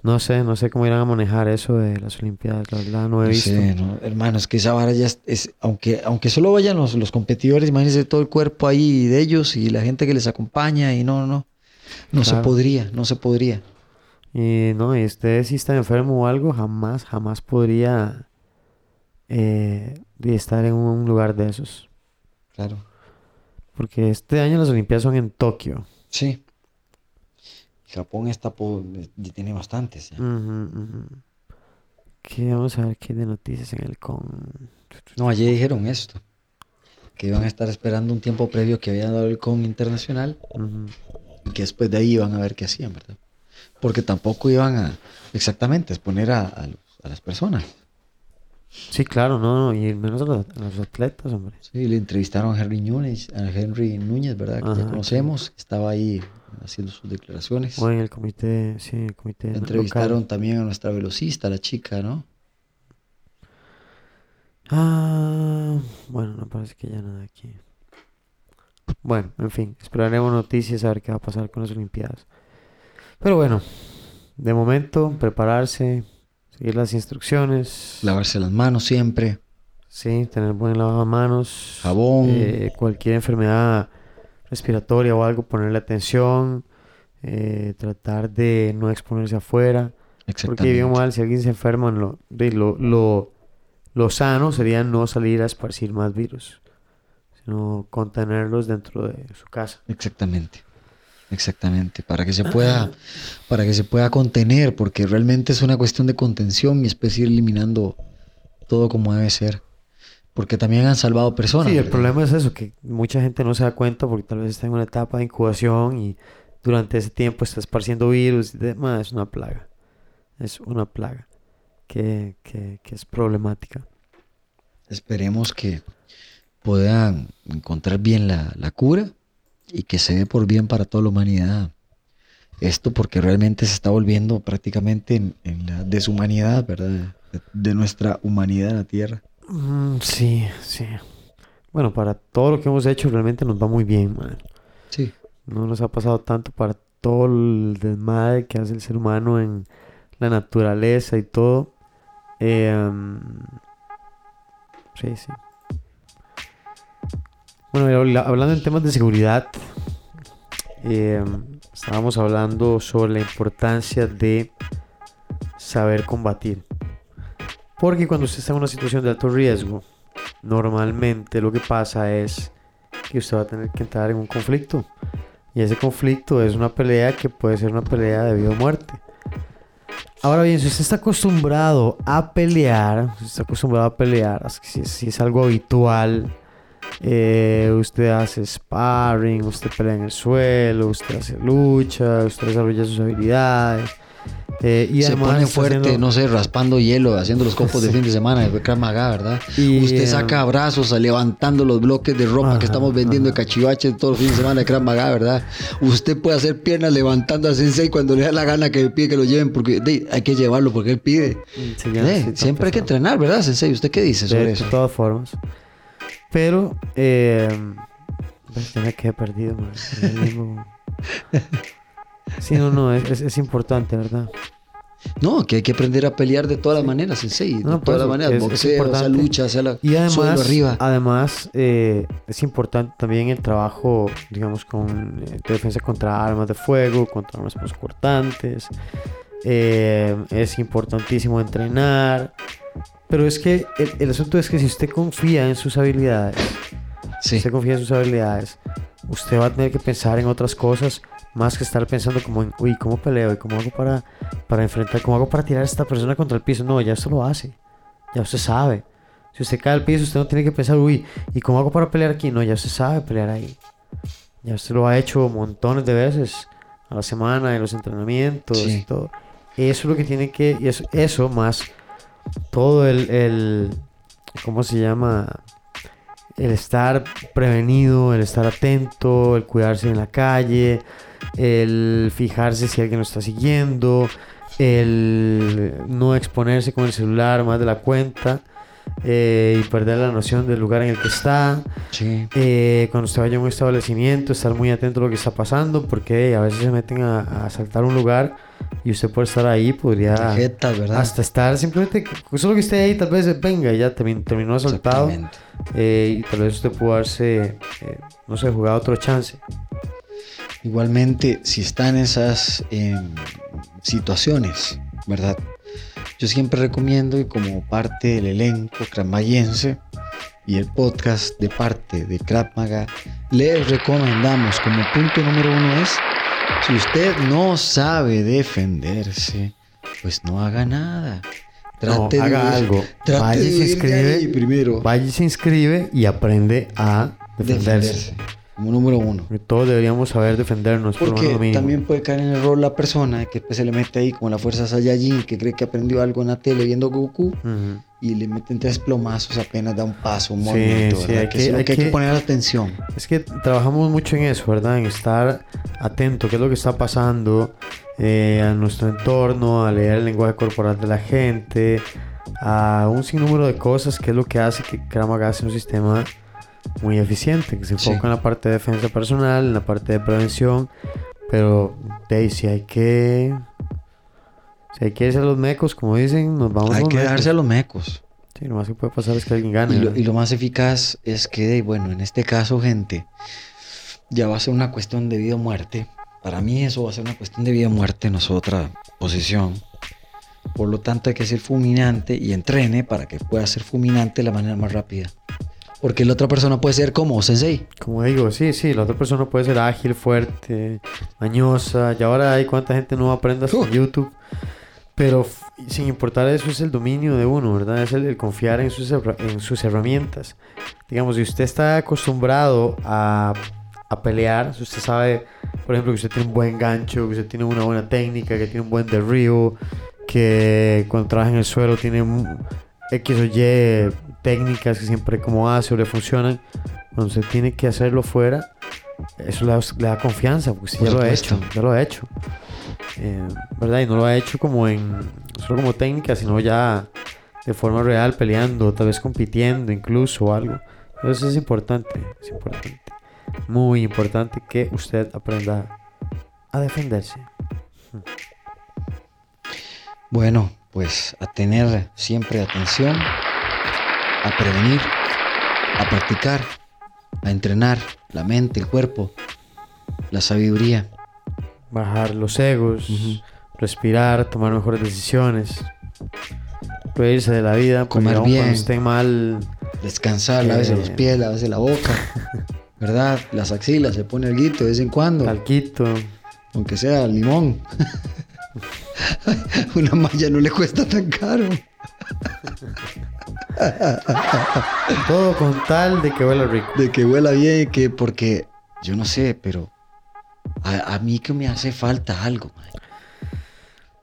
No sé, no sé cómo irán a manejar eso de las Olimpiadas, la verdad no he No visto. sé, no, hermano, es que esa vara ya es, es- aunque, aunque solo vayan los, los competidores, imagínense todo el cuerpo ahí de ellos y la gente que les acompaña y no, no, no, no se Claro. podría, no se podría. Y no, y usted si está enfermo o algo, jamás, jamás podría eh, estar en un lugar de esos. Claro. Porque este año las Olimpiadas son en Tokio. Sí. Japón está por, ya tiene bastantes. ujú. ¿Qué? Vamos a ver qué de noticias en el con. No, ayer dijeron esto, que iban a estar esperando un tiempo previo que habían dado el con internacional y que después de ahí iban a ver qué hacían, ¿verdad? Porque tampoco iban a exactamente exponer a, a a las personas. Sí, claro, no, no, y menos a los, a los atletas, hombre. Sí, le entrevistaron a Henry Núñez, a Henry Núñez, ¿verdad? Que Ajá, ya conocemos, estaba ahí haciendo sus declaraciones. O en el comité, sí, el comité Le local. entrevistaron también a nuestra velocista, la chica, ¿no? Ah, bueno, no parece que ya nada aquí. Bueno, en fin, esperaremos noticias a ver qué va a pasar con las Olimpiadas. Pero bueno, de momento, prepararse, seguir las instrucciones. Lavarse las manos siempre. Sí, tener buen lavamanos. Jabón. eh, cualquier enfermedad respiratoria o algo, ponerle atención. eh, tratar de no exponerse afuera. Porque bien Exactamente. mal, si alguien se enferma, lo, de- lo, lo, lo sano sería no salir a esparcir más virus, sino contenerlos dentro de su casa. Exactamente. Exactamente. Para que se pueda, para que se pueda contener, porque realmente es una cuestión de contención y es ir eliminando todo como debe ser. Porque también han salvado personas. Sí, el problema es eso, que mucha gente no se da cuenta porque tal vez está en una etapa de incubación y durante ese tiempo está esparciendo virus y demás. Es una plaga. Es una plaga que, que, que es problemática. Esperemos que puedan encontrar bien la, la cura y que se dé por bien para toda la humanidad. Esto porque realmente se está volviendo prácticamente en, en la deshumanidad, ¿verdad? De, de nuestra humanidad en la Tierra. Mm, sí, sí. Bueno, para todo lo que hemos hecho realmente nos va muy bien, man. Sí. No nos ha pasado tanto para todo el desmadre que hace el ser humano en la naturaleza y todo. Eh, um, sí, sí. Bueno, hablando en temas de seguridad, eh, estábamos hablando sobre la importancia de saber combatir. Porque cuando usted está en una situación de alto riesgo, normalmente lo que pasa es que usted va a tener que entrar en un conflicto. Y ese conflicto es una pelea que puede ser una pelea de vida o muerte. Ahora bien, si usted está acostumbrado a pelear, si está acostumbrado a pelear, si es algo habitual, eh, usted hace sparring, usted pelea en el suelo, usted hace lucha, usted desarrolla sus habilidades. eh, y se pone fuerte, haciendo- no sé, raspando hielo, haciendo los copos de fin de semana de Krav Maga, ¿verdad? Y, Usted eh, saca brazos levantando los bloques de ropa Ajá, que estamos vendiendo de cachivache todos los fines de semana de Krav Maga, ¿verdad? Usted puede hacer piernas levantando a Sensei cuando le da la gana que le pide que lo lleven, porque de, hay que llevarlo porque él pide. Sí, Eh, siempre hay que entrenar, ¿verdad, Sensei? ¿Usted qué dice sobre eso? de todas formas. Pero, eh, ya me quedé perdido, man. Sí, no, no, es, importante, ¿verdad? No, que hay que aprender a pelear de todas las maneras, Sensei. De No, por todas las eso, maneras, boxeo, sea lucha, sea la, Y además, arriba. además eh, es importante también el trabajo, digamos, con eh, de defensa contra armas de fuego, contra armas cortantes. es importantísimo entrenar. Pero es que el, el asunto es que si usted confía en sus habilidades, Sí, usted confía en sus habilidades, usted va a tener que pensar en otras cosas más que estar pensando como en, uy, ¿cómo peleo? ¿Y cómo hago para, para enfrentar? ¿Cómo hago para tirar a esta persona contra el piso? No, ya usted lo hace. Ya usted sabe. Si usted cae al piso, usted no tiene que pensar, uy, ¿y cómo hago para pelear aquí? No, ya usted sabe pelear ahí. Ya usted lo ha hecho montones de veces a la semana, en los entrenamientos Sí. y todo. Eso es lo que tiene que, y eso, eso más todo el, el, ¿cómo se llama? El estar prevenido, el estar atento, el cuidarse en la calle, el fijarse si alguien lo está siguiendo, el no exponerse con el celular más de la cuenta eh, y perder la noción del lugar en el que está. sí. Eh, cuando usted vaya a un establecimiento, estar muy atento a lo que está pasando, porque a veces se meten a, a asaltar un lugar y usted por estar ahí podría hasta estar simplemente, solo que esté ahí, tal vez eh, venga, ya termin- terminó asaltado eh, y tal vez usted pudo eh, no sé, jugado otro chance. Igualmente, si está en esas em, situaciones, ¿verdad? Yo siempre recomiendo y como parte del elenco cramayense y el podcast de parte de Krav Maga, les recomendamos como punto número uno es, si usted no sabe defenderse, pues no haga nada. No, Trate de haga ir- algo. Trate Vaya y de se de inscribe. primero. Vaya y se inscribe y aprende a defenderse. defenderse. Como número uno. Porque Todos deberíamos saber defendernos. por Porque lo mínimo. también puede caer en el error la persona que después se le mete ahí como la fuerza Saiyajin, que cree que aprendió algo en la tele viendo Goku Ujú. y le meten tres plomazos apenas da un paso, un Sí, movimiento, sí, hay que, que- hay que que poner atención. Es que trabajamos mucho en eso, ¿verdad? En estar atento, qué es lo que está pasando eh, a nuestro entorno, a leer el lenguaje corporal de la gente, a un sinnúmero de cosas que es lo que hace que Krav Maga sea un sistema muy eficiente, que se Sí. enfoca en la parte de defensa personal, en la parte de prevención, pero de ahí sí hay que Si hay que irse a los mecos, como dicen, nos vamos a Hay los que mecos. darse a los mecos. Sí, lo más que puede pasar es que alguien gane. Y lo, ¿verdad? y lo más eficaz es que, bueno, en este caso, gente, ya va a ser una cuestión de vida o muerte. Para mí eso va a ser una cuestión de vida o muerte, es otra posición. Por lo tanto, hay que ser fulminante y entrene para que pueda ser fulminante de la manera más rápida. Porque la otra persona puede ser como Sensei. Como digo, sí, sí, la otra persona puede ser ágil, fuerte, mañosa. Y ahora hay cuánta gente no aprende hasta Uh. YouTube. Pero sin importar eso es el dominio de uno, ¿verdad? Es el, el confiar en sus, en sus herramientas. Digamos, si usted está acostumbrado a, a pelear, si usted sabe, por ejemplo, que usted tiene un buen gancho, que usted tiene una buena técnica, que tiene un buen derribo, que cuando trabaja en el suelo tiene un- X o Y técnicas que siempre como hace o le funcionan, cuando usted tiene que hacerlo fuera, eso le da, le da confianza, porque si Por ya lo ha hecho, ya lo ha hecho. Eh, ¿Verdad? Y no lo ha hecho como en, solo como técnica, sino ya de forma real, peleando, tal vez compitiendo incluso o algo. Entonces es importante, es importante, muy importante que usted aprenda a defenderse. Bueno, pues a tener siempre atención, a prevenir, a practicar, a entrenar la mente, el cuerpo, la sabiduría. bajar los egos, respirar, tomar mejores decisiones, reírse de la vida, Comer bien. cuando estén mal, Descansar, lávese Eh. los pies, lávese la boca, ¿verdad? Las axilas, se pone el guito de vez en cuando, talquito, aunque sea limón. Una malla no le cuesta tan caro. todo con tal de que huela rico. De que huela bien, que porque yo no sé, pero a, a mí que me hace falta algo. man.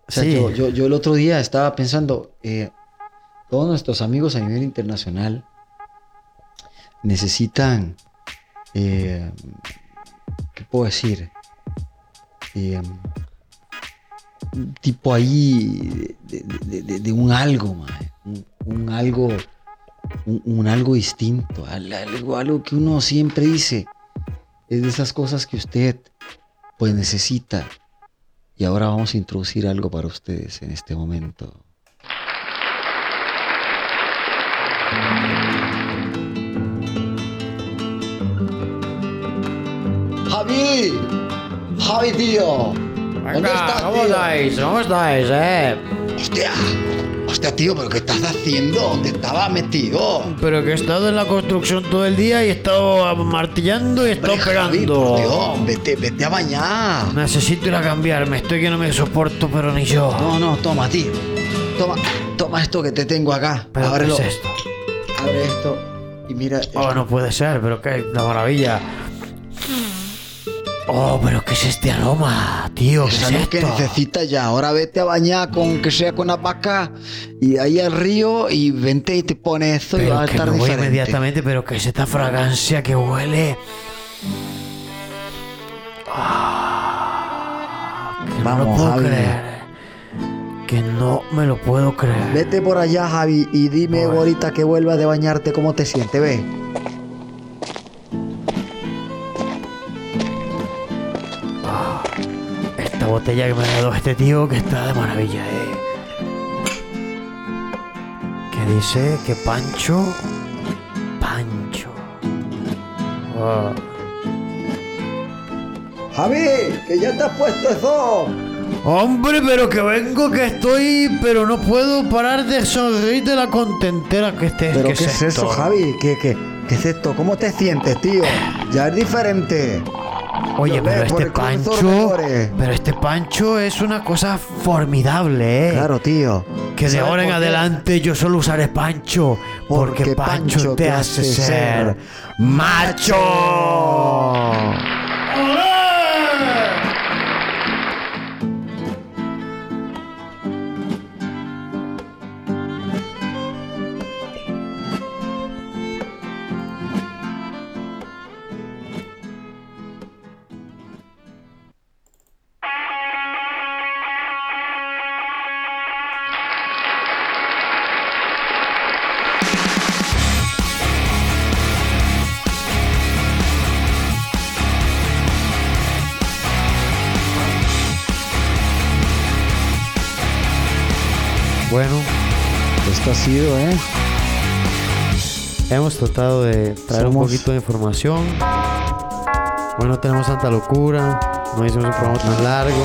O sea, Sí. yo, yo, yo el otro día estaba pensando, eh, todos nuestros amigos a nivel internacional necesitan, eh, ¿qué puedo decir? Eh, tipo ahí de, de- un algo, un, algo, un, algo distinto, al- algo, algo que uno siempre dice, es de esas cosas que usted pues necesita. Y ahora vamos a introducir algo para ustedes en este momento. Javi, Javi ¿dónde estás, ¿cómo tío? estáis? ¿Cómo estáis, eh? Hostia, hostia tío, pero ¿qué estás haciendo? ¿Dónde estaba metido? Pero que he estado en la construcción todo el día y he estado martillando y he estado por Dios, vete, vete a bañar. Necesito ir a cambiarme, estoy que no me soporto, pero ni yo. No, no, toma, tío. Toma, toma esto que te tengo acá. ¿Pero qué Ábrelo. es esto? Abre esto y mira. Oh, no puede ser, pero qué la maravilla. Oh, pero ¿qué es este aroma, tío? ¿Qué es esto? que necesitas ya. Ahora vete a bañar con que sea con la vaca y ahí al río y vente y te pones esto y Pero vas a que estar me voy diferente. inmediatamente, pero ¿qué es esta fragancia que huele? Ah, que no Vamos, lo puedo Javi. creer. Que no me lo puedo creer. Vete por allá, Javi, y dime ahorita que vuelvas de bañarte cómo te sientes, ve. Botella que me ha dado este tío que está de maravilla, eh. Que dice que Pancho. Pancho. Ah. Javi, que ya te has puesto eso. Hombre, pero que vengo, que estoy, pero no puedo parar de sonreír de la contentera que esté. ¿Pero que qué es eso, esto? Javi? ¿Qué, qué, qué es esto? ¿Cómo te sientes, tío? Ya es diferente. Oye, pero este corazón Pancho, pero este Pancho es una cosa formidable, ¿eh? Claro, tío. Que de ¿Sabes ahora en adelante yo solo usaré Pancho, porque, Porque Pancho, Pancho te hace ser macho. Hemos tratado de traer un poquito de información. Hoy no tenemos tanta locura, no hicimos un programa tan largo.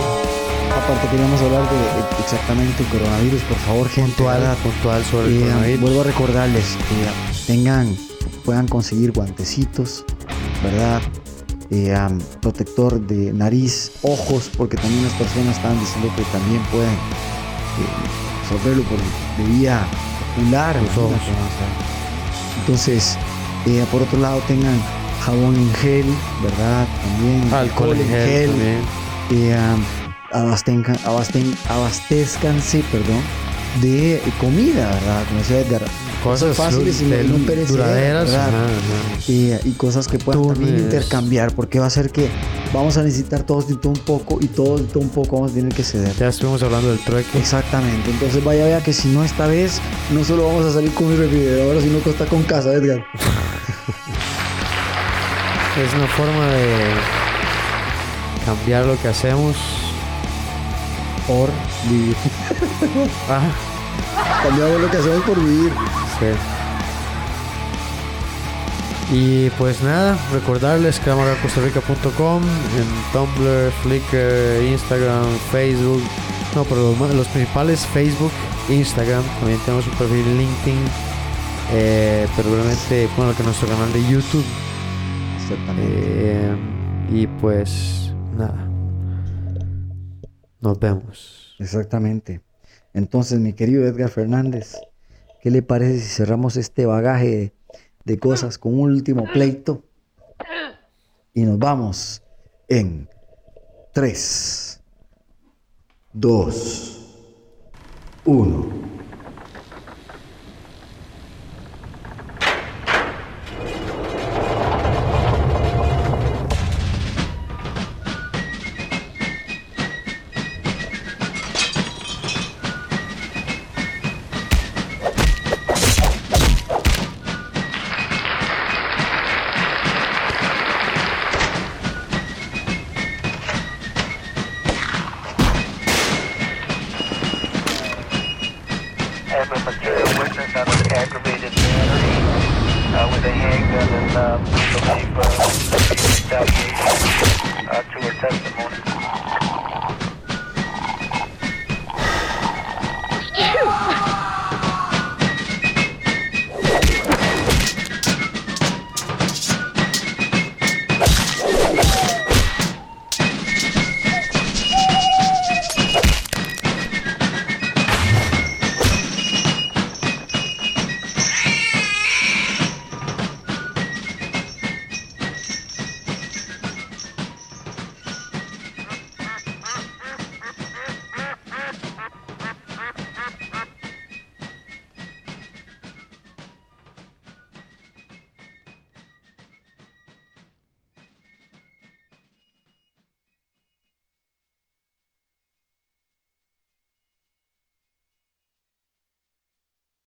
Aparte queríamos hablar de exactamente el coronavirus, por favor, gente. Puntual, puntual sobre el Eh, coronavirus. vuelvo a recordarles que tengan, puedan conseguir guantecitos, ¿verdad? Eh, protector de nariz, ojos, porque también las personas estaban diciendo que también pueden eh, absorberlo por de vía ocular. Los ojos. Entonces, eh, por otro lado, tengan jabón en gel, ¿verdad? También Alcohol en gel también. eh, um, abasten- abastezcanse perdón, de comida, ¿verdad? Como decía Edgar, Cosas fáciles y no ajá. Y, y cosas que puedan también intercambiar, porque va a ser que vamos a necesitar todos de todo un poco y todos de todo un poco vamos a tener que ceder. Ya estuvimos hablando del trueque. Exactamente, entonces vaya vea que si no esta vez, no solo vamos a salir con mi refrigerador, sino que está con casa, Edgar. Es una forma de cambiar lo que hacemos. Por vivir. Cambiamos lo que hacemos por vivir. Y pues nada, recordarles que costarrica.com en Tumblr, Flickr, Instagram, Facebook. No, pero los, principales Facebook, Instagram. También tenemos un perfil en LinkedIn. Eh, pero realmente, bueno, que nuestro canal de YouTube. Exactamente. Eh, y pues nada. Nos vemos. Exactamente. Entonces, mi querido Edgar Fernández, ¿qué le parece si cerramos este bagaje de, cosas con un último pleito? Y nos vamos en 3, 2, 1.